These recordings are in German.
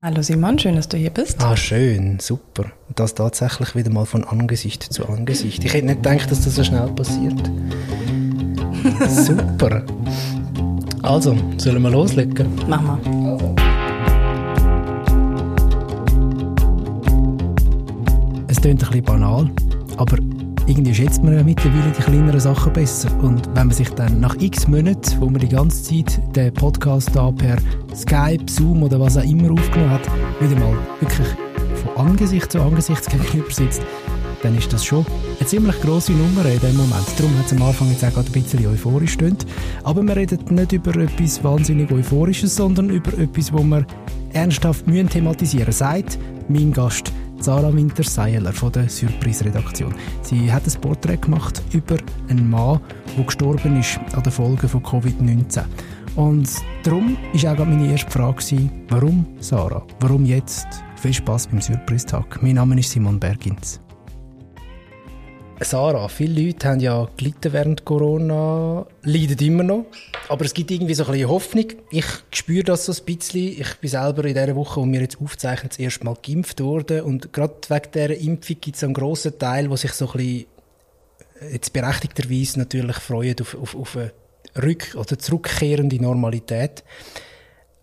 Hallo Simon, schön, dass du hier bist. Ah, schön, super. Und das tatsächlich wieder mal von Angesicht zu Angesicht. Ich hätte nicht gedacht, dass das so schnell passiert. super. Also, sollen wir loslegen? Mach mal. Es klingt ein bisschen banal, aber irgendwie schätzt man ja mittlerweile die kleineren Sachen besser. Und wenn man sich dann nach x Monaten, wo man die ganze Zeit den Podcast da per Skype, Zoom oder was auch immer aufgenommen hat, wieder mal wirklich von Angesicht zu Angesicht gegenüber sitzt, dann ist das schon eine ziemlich grosse Nummer in dem Moment. Darum hat es am Anfang jetzt auch gerade ein bisschen euphorisch stimmt. Aber wir reden nicht über etwas wahnsinnig Euphorisches, sondern über etwas, wo wir ernsthaft müssen thematisieren sagt mein Gast Sarah Winter-Seiler von der Surprise-Redaktion. Sie hat ein Porträt gemacht über einen Mann, der gestorben ist an den Folgen von Covid-19. Und darum war auch meine erste Frage, warum Sarah? Warum jetzt? Viel Spaß beim Surprise-Tag. Mein Name ist Simon Bergins. Sarah, viele Leute haben ja gelitten während Corona, leiden immer noch. Aber es gibt irgendwie so ein bisschen Hoffnung. Ich spüre das so ein bisschen. Ich bin selber in dieser Woche, wo wir jetzt aufzeichnen, das erste Mal geimpft worden. Und gerade wegen dieser Impfung gibt es einen grossen Teil, der sich so ein bisschen jetzt berechtigterweise natürlich freut auf, auf, auf eine rück- oder zurückkehrende Normalität.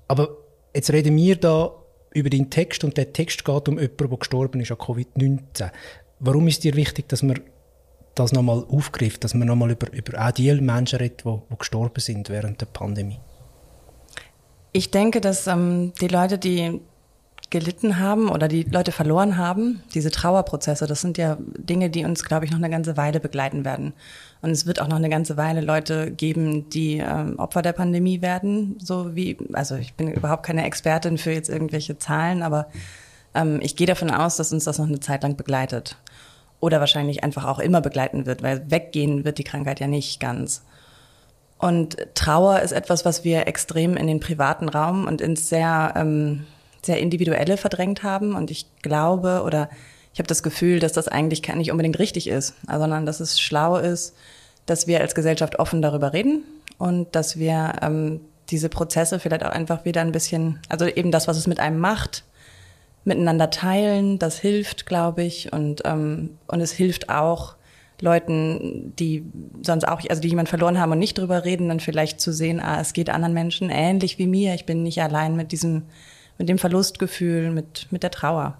Aber jetzt reden wir da über den Text und der Text geht um jemanden, der gestorben ist an Covid-19. Warum ist dir wichtig, dass wir das nochmal aufgreift, dass man nochmal über, über auch die Menschen redet, die, die gestorben sind während der Pandemie? Ich denke, dass ähm, die Leute, die gelitten haben oder die Leute verloren haben, diese Trauerprozesse, das sind ja Dinge, die uns, glaube ich, noch eine ganze Weile begleiten werden. Und es wird auch noch eine ganze Weile Leute geben, die ähm, Opfer der Pandemie werden, so wie, also ich bin überhaupt keine Expertin für jetzt irgendwelche Zahlen, aber ähm, ich gehe davon aus, dass uns das noch eine Zeit lang begleitet oder wahrscheinlich einfach auch immer begleiten wird, weil weggehen wird die Krankheit ja nicht ganz. Und Trauer ist etwas, was wir extrem in den privaten Raum und ins sehr, ähm, sehr individuelle verdrängt haben. Und ich glaube oder ich habe das Gefühl, dass das eigentlich nicht unbedingt richtig ist, sondern dass es schlau ist, dass wir als Gesellschaft offen darüber reden und dass wir ähm, diese Prozesse vielleicht auch einfach wieder ein bisschen, also eben das, was es mit einem macht, miteinander teilen, das hilft, glaube ich. Und, ähm, und es hilft auch Leuten, die sonst auch, also die jemand verloren haben und nicht drüber reden, dann vielleicht zu sehen, ah, es geht anderen Menschen ähnlich wie mir. Ich bin nicht allein mit diesem, mit dem Verlustgefühl, mit, mit der Trauer.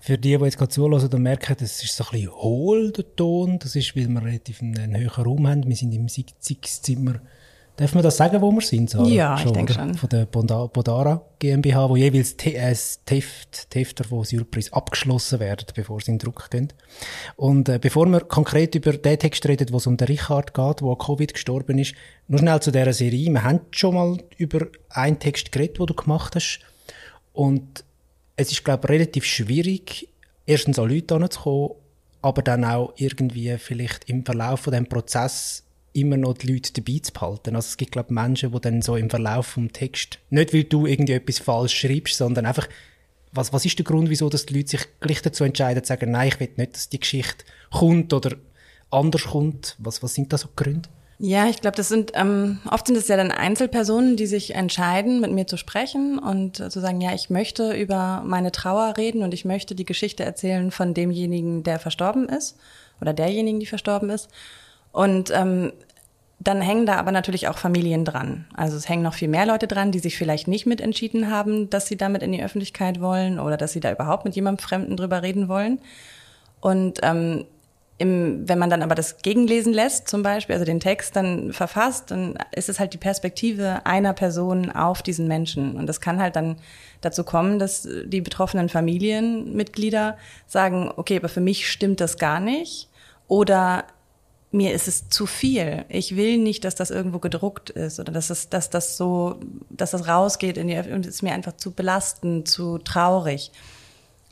Für die, die jetzt gerade zuhören und merken, das ist so ein bisschen hohl, der Ton, das ist, weil wir relativ einen, einen höheren Raum haben. Wir sind im Sitzimmer Darf man das sagen, wo wir sind? Sarah? Ja, schon, ich denke schon. Von der Bodara GmbH, wo jeweils äh, Teft, Hefter von Surprise abgeschlossen werden, bevor sie in Druck gehen. Und äh, bevor wir konkret über den Text reden, wo es um den Richard geht, der an Covid gestorben ist, nur schnell zu dieser Serie. Wir haben schon mal über einen Text geredet, den du gemacht hast. Und es ist, glaube ich, relativ schwierig, erstens an Leute heranzukommen, aber dann auch irgendwie vielleicht im Verlauf von dem Prozess immer noch die Leute dabei zu behalten. Also es gibt, glaube ich, Menschen, die dann so im Verlauf vom Text, nicht weil du irgendwie etwas falsch schreibst, sondern einfach, was, was ist der Grund, wieso dass die Leute sich gleich dazu entscheiden, zu sagen, nein, ich will nicht, dass die Geschichte kommt oder anders kommt? Was, was sind da so Gründe? Ja, ich glaube, das sind ähm, oft sind es ja dann Einzelpersonen, die sich entscheiden, mit mir zu sprechen und zu sagen, ja, ich möchte über meine Trauer reden und ich möchte die Geschichte erzählen von demjenigen, der verstorben ist oder derjenigen, die verstorben ist. Und ähm, dann hängen da aber natürlich auch Familien dran. Also es hängen noch viel mehr Leute dran, die sich vielleicht nicht mitentschieden haben, dass sie damit in die Öffentlichkeit wollen oder dass sie da überhaupt mit jemandem Fremden drüber reden wollen. Und ähm, im, wenn man dann aber das gegenlesen lässt, zum Beispiel, also den Text dann verfasst, dann ist es halt die Perspektive einer Person auf diesen Menschen. Und das kann halt dann dazu kommen, dass die betroffenen Familienmitglieder sagen, okay, aber für mich stimmt das gar nicht. Oder mir ist es zu viel. Ich will nicht, dass das irgendwo gedruckt ist oder dass das, dass das so, dass das rausgeht in die Öffentlichkeit. Und es ist mir einfach zu belastend, zu traurig.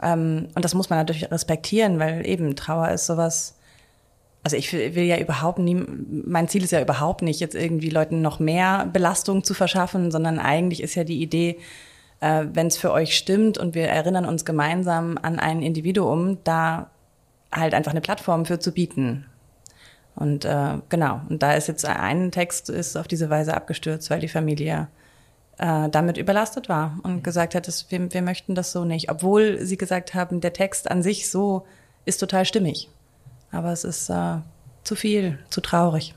Ähm, und das muss man natürlich respektieren, weil eben Trauer ist sowas. Also ich will ja überhaupt nie, mein Ziel ist ja überhaupt nicht, jetzt irgendwie Leuten noch mehr Belastung zu verschaffen, sondern eigentlich ist ja die Idee, äh, wenn es für euch stimmt und wir erinnern uns gemeinsam an ein Individuum, da halt einfach eine Plattform für zu bieten. Und äh, genau, und da ist jetzt ein Text ist auf diese Weise abgestürzt, weil die Familie äh, damit überlastet war und gesagt hat, dass wir, wir möchten das so nicht. Obwohl sie gesagt haben, der Text an sich so ist total stimmig. Aber es ist äh, zu viel, zu traurig,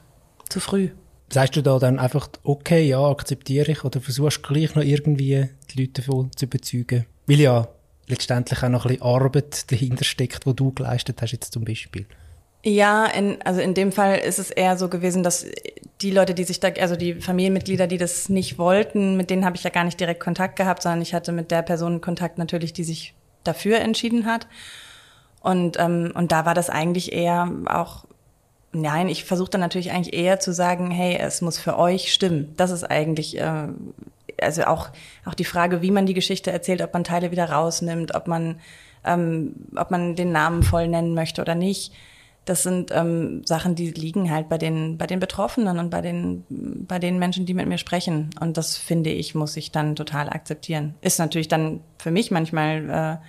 zu früh. Sagst du da dann einfach, okay, ja, akzeptiere ich, oder versuchst du gleich noch irgendwie die Leute davon zu überzeugen? Weil ja letztendlich auch noch ein bisschen Arbeit dahinter steckt, wo du geleistet hast jetzt zum Beispiel. Ja, in, also in dem Fall ist es eher so gewesen, dass die Leute, die sich da, also die Familienmitglieder, die das nicht wollten, mit denen habe ich ja gar nicht direkt Kontakt gehabt, sondern ich hatte mit der Person Kontakt natürlich, die sich dafür entschieden hat. Und, ähm, und da war das eigentlich eher auch, nein, ich versuche dann natürlich eigentlich eher zu sagen, hey, es muss für euch stimmen. Das ist eigentlich, äh, also auch, auch die Frage, wie man die Geschichte erzählt, ob man Teile wieder rausnimmt, ob man, ähm, ob man den Namen voll nennen möchte oder nicht das sind ähm, Sachen, die liegen halt bei den, bei den Betroffenen und bei den, bei den Menschen, die mit mir sprechen. Und das finde ich, muss ich dann total akzeptieren. Ist natürlich dann für mich manchmal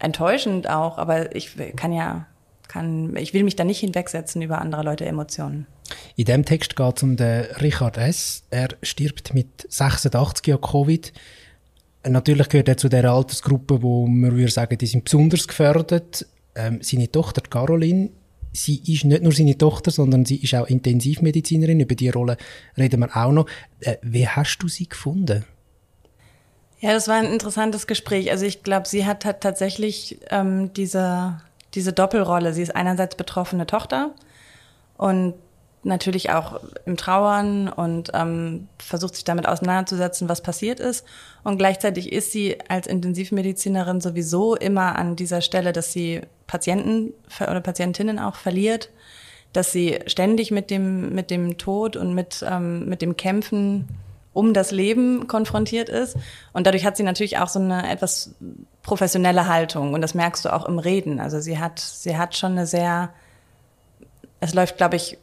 äh, enttäuschend auch, aber ich kann ja, kann, ich will mich da nicht hinwegsetzen über andere Leute Emotionen. In dem Text geht es um den Richard S. Er stirbt mit 86 Jahren Covid. Natürlich gehört er zu der Altersgruppe, wo man würde sagen, die sind besonders gefördert. Ähm, seine Tochter Caroline sie ist nicht nur seine Tochter, sondern sie ist auch Intensivmedizinerin. Über die Rolle reden wir auch noch. Äh, wie hast du sie gefunden? Ja, das war ein interessantes Gespräch. Also ich glaube, sie hat, hat tatsächlich ähm, diese, diese Doppelrolle. Sie ist einerseits betroffene Tochter und natürlich auch im Trauern und ähm, versucht sich damit auseinanderzusetzen, was passiert ist. Und gleichzeitig ist sie als Intensivmedizinerin sowieso immer an dieser Stelle, dass sie Patienten oder Patientinnen auch verliert, dass sie ständig mit dem, mit dem Tod und mit, ähm, mit dem Kämpfen um das Leben konfrontiert ist. Und dadurch hat sie natürlich auch so eine etwas professionelle Haltung. Und das merkst du auch im Reden. Also sie hat, sie hat schon eine sehr, es läuft, glaube ich,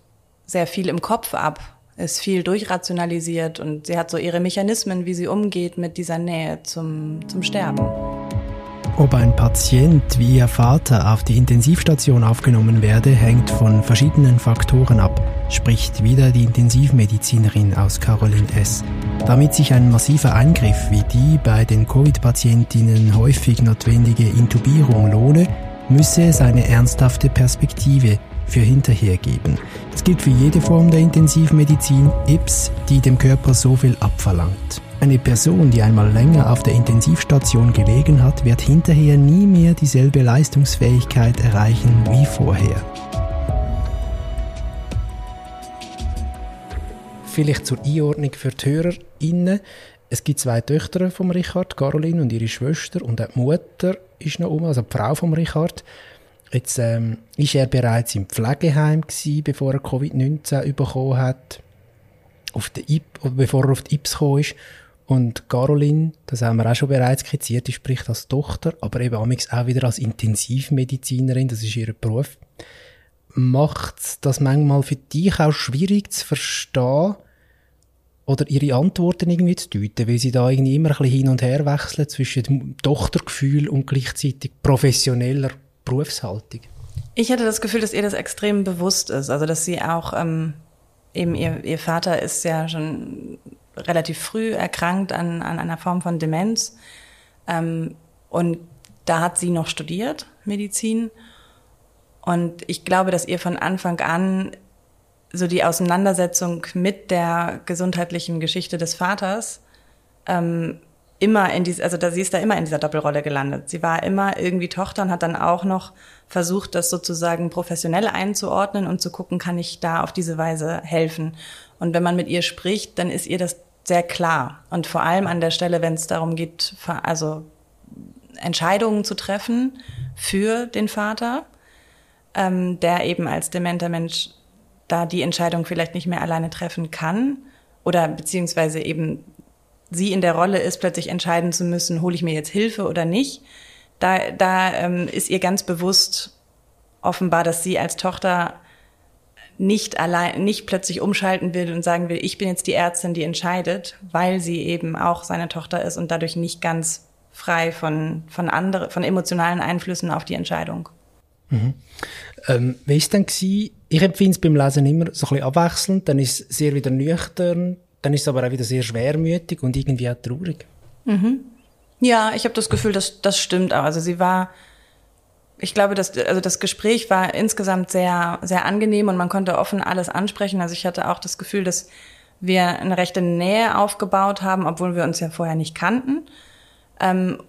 sehr viel im Kopf ab, ist viel durchrationalisiert und sie hat so ihre Mechanismen, wie sie umgeht mit dieser Nähe zum, zum Sterben. Ob ein Patient wie ihr Vater auf die Intensivstation aufgenommen werde, hängt von verschiedenen Faktoren ab, spricht wieder die Intensivmedizinerin aus Caroline S. Damit sich ein massiver Eingriff wie die bei den Covid-Patientinnen häufig notwendige Intubierung lohne, müsse es eine ernsthafte Perspektive für hinterher geben. Das gilt für jede Form der Intensivmedizin, IPS, die dem Körper so viel abverlangt. Eine Person, die einmal länger auf der Intensivstation gelegen hat, wird hinterher nie mehr dieselbe Leistungsfähigkeit erreichen wie vorher. Vielleicht zur Einordnung für die HörerInnen. Es gibt zwei Töchter von Richard, Caroline und ihre Schwester und auch die Mutter ist noch um, also die Frau von Richard. Jetzt ähm, ist er bereits im Pflegeheim gewesen, bevor er Covid-19 bekommen hat, auf der IP, bevor er auf die IPS gekommen ist. Und Caroline, das haben wir auch schon bereits skizziert, die spricht als Tochter, aber eben auch wieder als Intensivmedizinerin, das ist ihr Beruf. Macht das manchmal für dich auch schwierig zu verstehen oder ihre Antworten irgendwie zu deuten, weil sie da irgendwie immer ein bisschen hin und her wechseln zwischen Tochtergefühl und gleichzeitig professioneller Berufshaltung? Ich hatte das Gefühl, dass ihr das extrem bewusst ist. Also, dass sie auch, ähm, eben ihr, ihr Vater ist ja schon relativ früh erkrankt an, an einer Form von Demenz. Ähm, und da hat sie noch studiert, Medizin. Und ich glaube, dass ihr von Anfang an so die Auseinandersetzung mit der gesundheitlichen Geschichte des Vaters ähm, immer in diese, also da, sie ist da immer in dieser Doppelrolle gelandet. Sie war immer irgendwie Tochter und hat dann auch noch versucht, das sozusagen professionell einzuordnen und zu gucken, kann ich da auf diese Weise helfen. Und wenn man mit ihr spricht, dann ist ihr das sehr klar. Und vor allem an der Stelle, wenn es darum geht, also Entscheidungen zu treffen für den Vater, ähm, der eben als dementer Mensch da die Entscheidung vielleicht nicht mehr alleine treffen kann oder beziehungsweise eben sie in der Rolle ist, plötzlich entscheiden zu müssen, hole ich mir jetzt Hilfe oder nicht, da, da ähm, ist ihr ganz bewusst offenbar, dass sie als Tochter nicht allein, nicht plötzlich umschalten will und sagen will, ich bin jetzt die Ärztin, die entscheidet, weil sie eben auch seine Tochter ist und dadurch nicht ganz frei von, von andere, von emotionalen Einflüssen auf die Entscheidung. Mhm. Ähm, wie ist denn gewesen? Ich empfinde es beim Lesen immer so ein bisschen abwechselnd, dann ist es sehr wieder nüchtern, dann ist es aber auch wieder sehr schwermütig und irgendwie auch traurig. Mhm. Ja, ich habe das Gefühl, dass das stimmt auch. Also sie war, ich glaube, dass also das Gespräch war insgesamt sehr sehr angenehm und man konnte offen alles ansprechen. Also ich hatte auch das Gefühl, dass wir eine rechte Nähe aufgebaut haben, obwohl wir uns ja vorher nicht kannten. Ähm,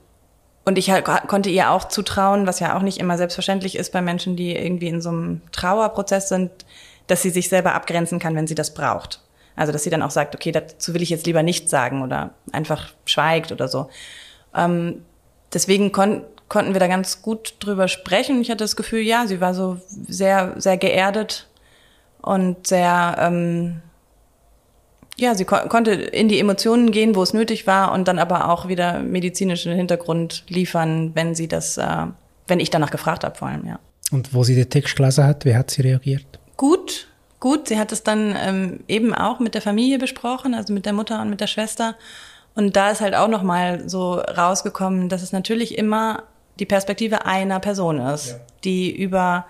und ich konnte ihr auch zutrauen, was ja auch nicht immer selbstverständlich ist bei Menschen, die irgendwie in so einem Trauerprozess sind, dass sie sich selber abgrenzen kann, wenn sie das braucht. Also dass sie dann auch sagt, okay, dazu will ich jetzt lieber nichts sagen oder einfach schweigt oder so. Ähm, deswegen kon konnten wir da ganz gut drüber sprechen. Ich hatte das Gefühl, ja, sie war so sehr, sehr geerdet und sehr, ähm, ja, sie ko konnte in die Emotionen gehen, wo es nötig war und dann aber auch wieder medizinischen Hintergrund liefern, wenn sie das, äh, wenn ich danach gefragt habe vor allem, ja. Und wo sie den Text gelesen hat, wie hat sie reagiert? Gut, gut. Sie hat es dann ähm, eben auch mit der Familie besprochen, also mit der Mutter und mit der Schwester. Und da ist halt auch nochmal so rausgekommen, dass es natürlich immer die Perspektive einer Person ist, ja. die über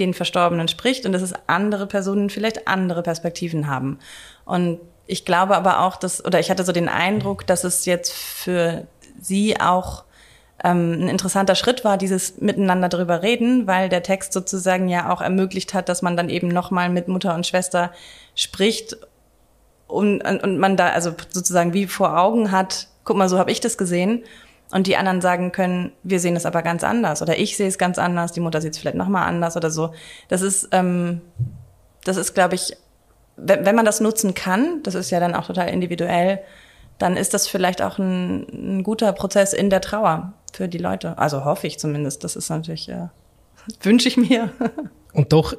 den Verstorbenen spricht und dass es andere Personen vielleicht andere Perspektiven haben. Und ich glaube aber auch, dass, oder ich hatte so den Eindruck, dass es jetzt für sie auch ähm, ein interessanter Schritt war, dieses Miteinander darüber reden, weil der Text sozusagen ja auch ermöglicht hat, dass man dann eben nochmal mit Mutter und Schwester spricht und, und, und man da also sozusagen wie vor Augen hat, guck mal, so habe ich das gesehen. Und die anderen sagen können, wir sehen es aber ganz anders oder ich sehe es ganz anders, die Mutter sieht es vielleicht nochmal anders oder so. Das ist, ähm, das ist, glaube ich, wenn, wenn man das nutzen kann, das ist ja dann auch total individuell, dann ist das vielleicht auch ein, ein guter Prozess in der Trauer für die Leute. Also hoffe ich zumindest. Das ist natürlich, äh, wünsche ich mir. Und doch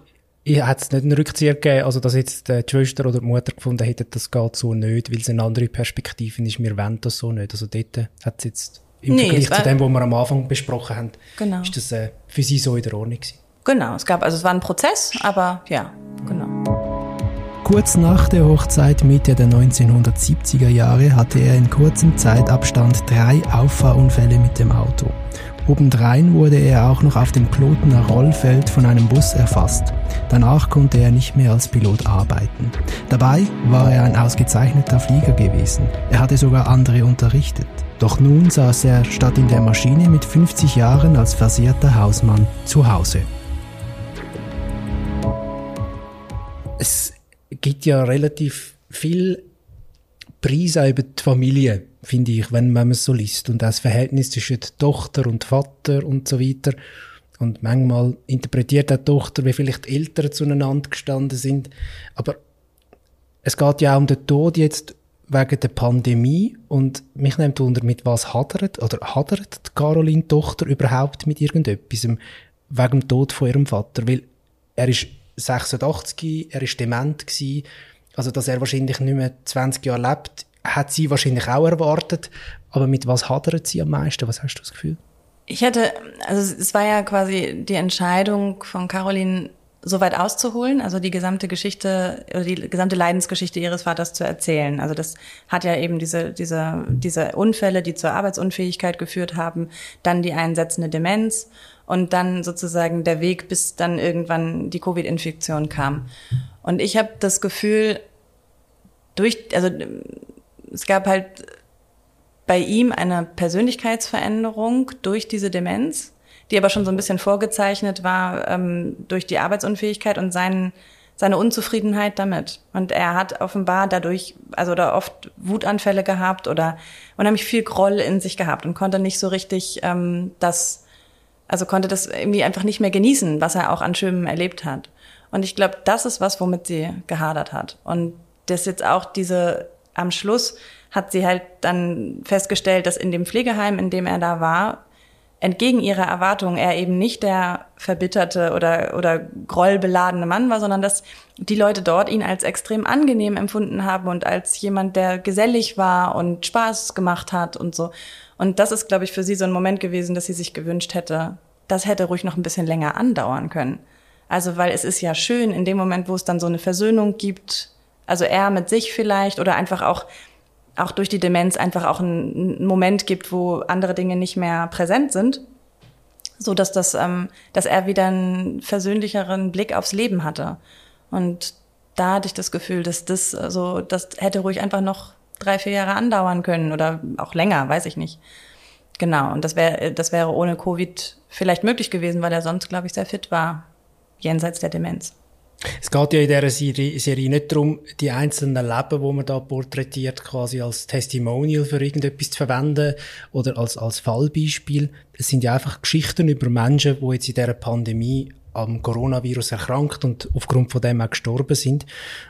hat es nicht einen Rückzieher gegeben, also dass jetzt die Schwester oder die Mutter gefunden hätte, das geht so nicht, weil es eine andere Perspektive ist, wir wollen das so nicht. Also dort hat es jetzt im nee, Vergleich zu dem, was wir am Anfang besprochen haben, genau. ist das äh, für sie so in der Ordnung gewesen. Genau, es gab, also es war ein Prozess, aber ja, genau. Kurz nach der Hochzeit Mitte der 1970er Jahre hatte er in kurzem Zeitabstand drei Auffahrunfälle mit dem Auto. Obendrein wurde er auch noch auf dem Klotener Rollfeld von einem Bus erfasst. Danach konnte er nicht mehr als Pilot arbeiten. Dabei war er ein ausgezeichneter Flieger gewesen. Er hatte sogar andere unterrichtet. Doch nun saß er statt in der Maschine mit 50 Jahren als versehrter Hausmann zu Hause. Gibt ja relativ viel Preise über die Familie, finde ich, wenn, man es so liest. Und das Verhältnis zwischen Tochter und Vater und so weiter. Und manchmal interpretiert auch die Tochter, wie vielleicht die Eltern zueinander gestanden sind. Aber es geht ja auch um den Tod jetzt wegen der Pandemie. Und mich nimmt wunder, mit was hadert, oder hadert die Caroline Tochter überhaupt mit irgendetwas wegen dem Tod von ihrem Vater? Weil er ist 86, er ist dement gewesen. Also, dass er wahrscheinlich nicht mehr 20 Jahre lebt, hat sie wahrscheinlich auch erwartet. Aber mit was hadert sie am meisten? Was hast du das Gefühl? Ich hatte, also es war ja quasi die Entscheidung von Caroline, so weit auszuholen, also die gesamte Geschichte oder die gesamte Leidensgeschichte ihres Vaters zu erzählen. Also das hat ja eben diese, diese, diese Unfälle, die zur Arbeitsunfähigkeit geführt haben, dann die einsetzende Demenz und dann sozusagen der Weg, bis dann irgendwann die Covid-Infektion kam. Und ich habe das Gefühl, durch, also es gab halt bei ihm eine Persönlichkeitsveränderung durch diese Demenz, die aber schon so ein bisschen vorgezeichnet war ähm, durch die Arbeitsunfähigkeit und seinen, seine Unzufriedenheit damit. Und er hat offenbar dadurch, also da oft Wutanfälle gehabt oder unheimlich viel Groll in sich gehabt und konnte nicht so richtig ähm, das also konnte das irgendwie einfach nicht mehr genießen, was er auch an Schönem erlebt hat. Und ich glaube, das ist was, womit sie gehadert hat. Und das jetzt auch diese, am Schluss hat sie halt dann festgestellt, dass in dem Pflegeheim, in dem er da war, entgegen ihrer Erwartungen er eben nicht der verbitterte oder, oder grollbeladene Mann war, sondern dass die Leute dort ihn als extrem angenehm empfunden haben und als jemand, der gesellig war und Spaß gemacht hat und so. Und das ist, glaube ich, für sie so ein Moment gewesen, dass sie sich gewünscht hätte, das hätte ruhig noch ein bisschen länger andauern können. Also, weil es ist ja schön, in dem Moment, wo es dann so eine Versöhnung gibt, also er mit sich vielleicht oder einfach auch, auch durch die Demenz einfach auch einen Moment gibt, wo andere Dinge nicht mehr präsent sind, so dass das, ähm, dass er wieder einen versöhnlicheren Blick aufs Leben hatte. Und da hatte ich das Gefühl, dass das, also, das hätte ruhig einfach noch drei, vier Jahre andauern können oder auch länger, weiß ich nicht. Genau, und das wäre, das wäre ohne Covid vielleicht möglich gewesen, weil er sonst, glaube ich, sehr fit war, jenseits der Demenz. Es geht ja in dieser Serie, Serie nicht darum, die einzelnen Leben, wo man da porträtiert, quasi als Testimonial für irgendetwas zu verwenden oder als, als Fallbeispiel. Es sind ja einfach Geschichten über Menschen, die jetzt in dieser Pandemie am Coronavirus erkrankt und aufgrund von dem auch gestorben sind.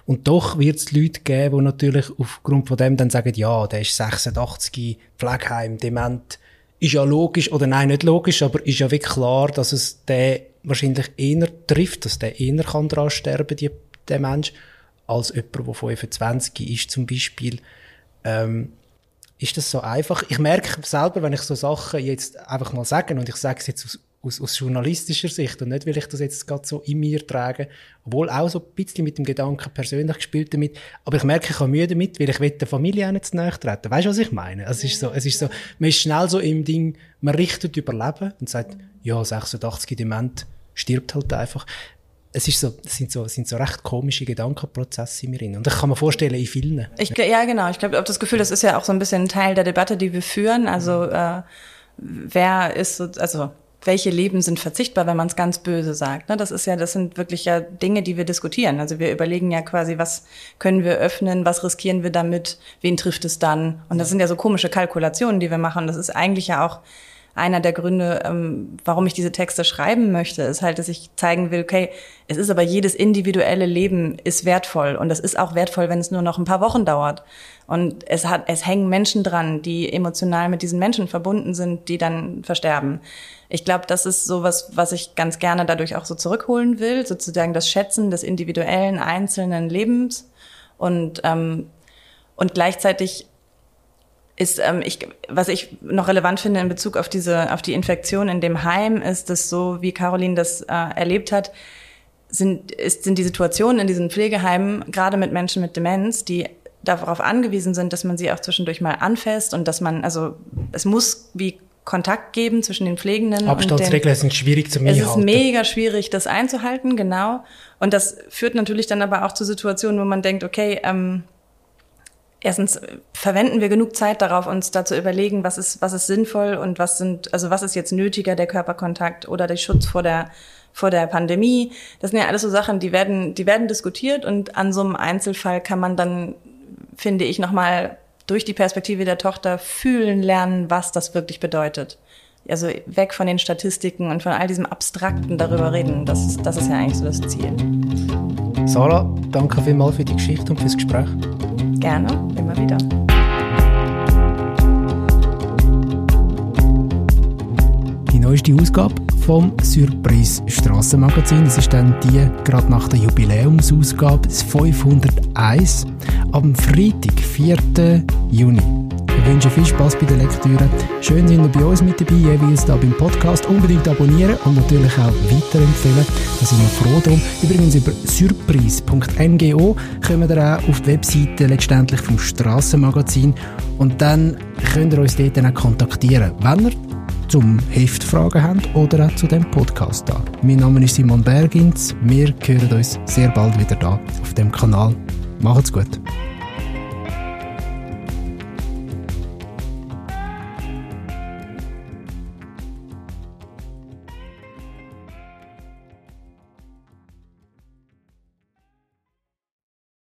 Und doch wird es Leute geben, die natürlich aufgrund von dem dann sagen, ja, der ist 86, Pflegeheim, dement. Ist ja logisch, oder nein, nicht logisch, aber ist ja wirklich klar, dass es der wahrscheinlich eher trifft, dass der eher kann daran sterben, die, der Mensch, als jemand, der 25 ist zum Beispiel. Ähm, ist das so einfach? Ich merke selber, wenn ich so Sachen jetzt einfach mal sage, und ich sage es jetzt aus, aus, aus journalistischer Sicht und nicht, weil ich das jetzt gerade so in mir trage, obwohl auch so ein bisschen mit dem Gedanken persönlich gespielt damit, aber ich merke, ich habe Mühe damit, weil ich will der Familie auch nicht zu nahe treten. Weißt du, was ich meine? Es ist so, es ist so, man ist schnell so im Ding, man richtet Überleben und sagt, ja, 86 Dement, stirbt halt einfach. Es, ist so, es sind so, es sind so recht komische Gedankenprozesse in mir drin. Und das kann man vorstellen in vielen. Ich, ja, genau. Ich glaube, das Gefühl, das ist ja auch so ein bisschen Teil der Debatte, die wir führen. Also, äh, wer ist so, also, welche Leben sind verzichtbar, wenn man es ganz böse sagt. Ne? Das ist ja, das sind wirklich ja Dinge, die wir diskutieren. Also wir überlegen ja quasi, was können wir öffnen, was riskieren wir damit, wen trifft es dann? Und das sind ja so komische Kalkulationen, die wir machen. Das ist eigentlich ja auch einer der Gründe, ähm, warum ich diese Texte schreiben möchte, ist halt, dass ich zeigen will, okay, es ist aber jedes individuelle Leben ist wertvoll und das ist auch wertvoll, wenn es nur noch ein paar Wochen dauert. Und es hat, es hängen Menschen dran, die emotional mit diesen Menschen verbunden sind, die dann versterben. Ich glaube, das ist sowas, was ich ganz gerne dadurch auch so zurückholen will, sozusagen das Schätzen des individuellen einzelnen Lebens und ähm, und gleichzeitig ist, ähm, ich, was ich noch relevant finde in Bezug auf diese, auf die Infektion in dem Heim, ist, dass so wie Caroline das äh, erlebt hat, sind, ist, sind die Situationen in diesen Pflegeheimen, gerade mit Menschen mit Demenz, die darauf angewiesen sind, dass man sie auch zwischendurch mal anfasst und dass man, also es muss wie Kontakt geben zwischen den Pflegenden. Abstandsregeln sind schwierig zu Es ist mega schwierig, das einzuhalten, genau. Und das führt natürlich dann aber auch zu Situationen, wo man denkt, okay, ähm, erstens verwenden wir genug Zeit darauf, uns da zu überlegen, was ist, was ist sinnvoll und was sind, also was ist jetzt nötiger, der Körperkontakt oder der Schutz vor der, vor der Pandemie. Das sind ja alles so Sachen, die werden, die werden diskutiert und an so einem Einzelfall kann man dann, finde ich, nochmal durch die Perspektive der Tochter fühlen lernen, was das wirklich bedeutet. Also weg von den Statistiken und von all diesem Abstrakten darüber reden. Das das ist ja eigentlich so das Ziel. Sarah, danke vielmals für die Geschichte und fürs Gespräch. Gerne, immer wieder. Die neueste Ausgabe vom Surprise Strassenmagazin. Das ist dann die gerade nach der Jubiläumsausgabe, das 501, am Freitag, 4. Juni. Wünsche viel Spaß bei der Lektüre. Schön sind ihr bei uns mit dabei, jeweils da beim Podcast. Unbedingt abonnieren und natürlich auch weiterempfehlen. Da sind wir froh drum. Übrigens über surprise.ngo kommen wir auch auf die Webseite letztendlich vom Strassenmagazin und dann könnt ihr uns dort dann auch kontaktieren, wenn ihr zum Heft Fragen habt oder auch zu dem Podcast da. Mein Name ist Simon Bergins. Wir hören uns sehr bald wieder da auf dem Kanal. Macht's gut.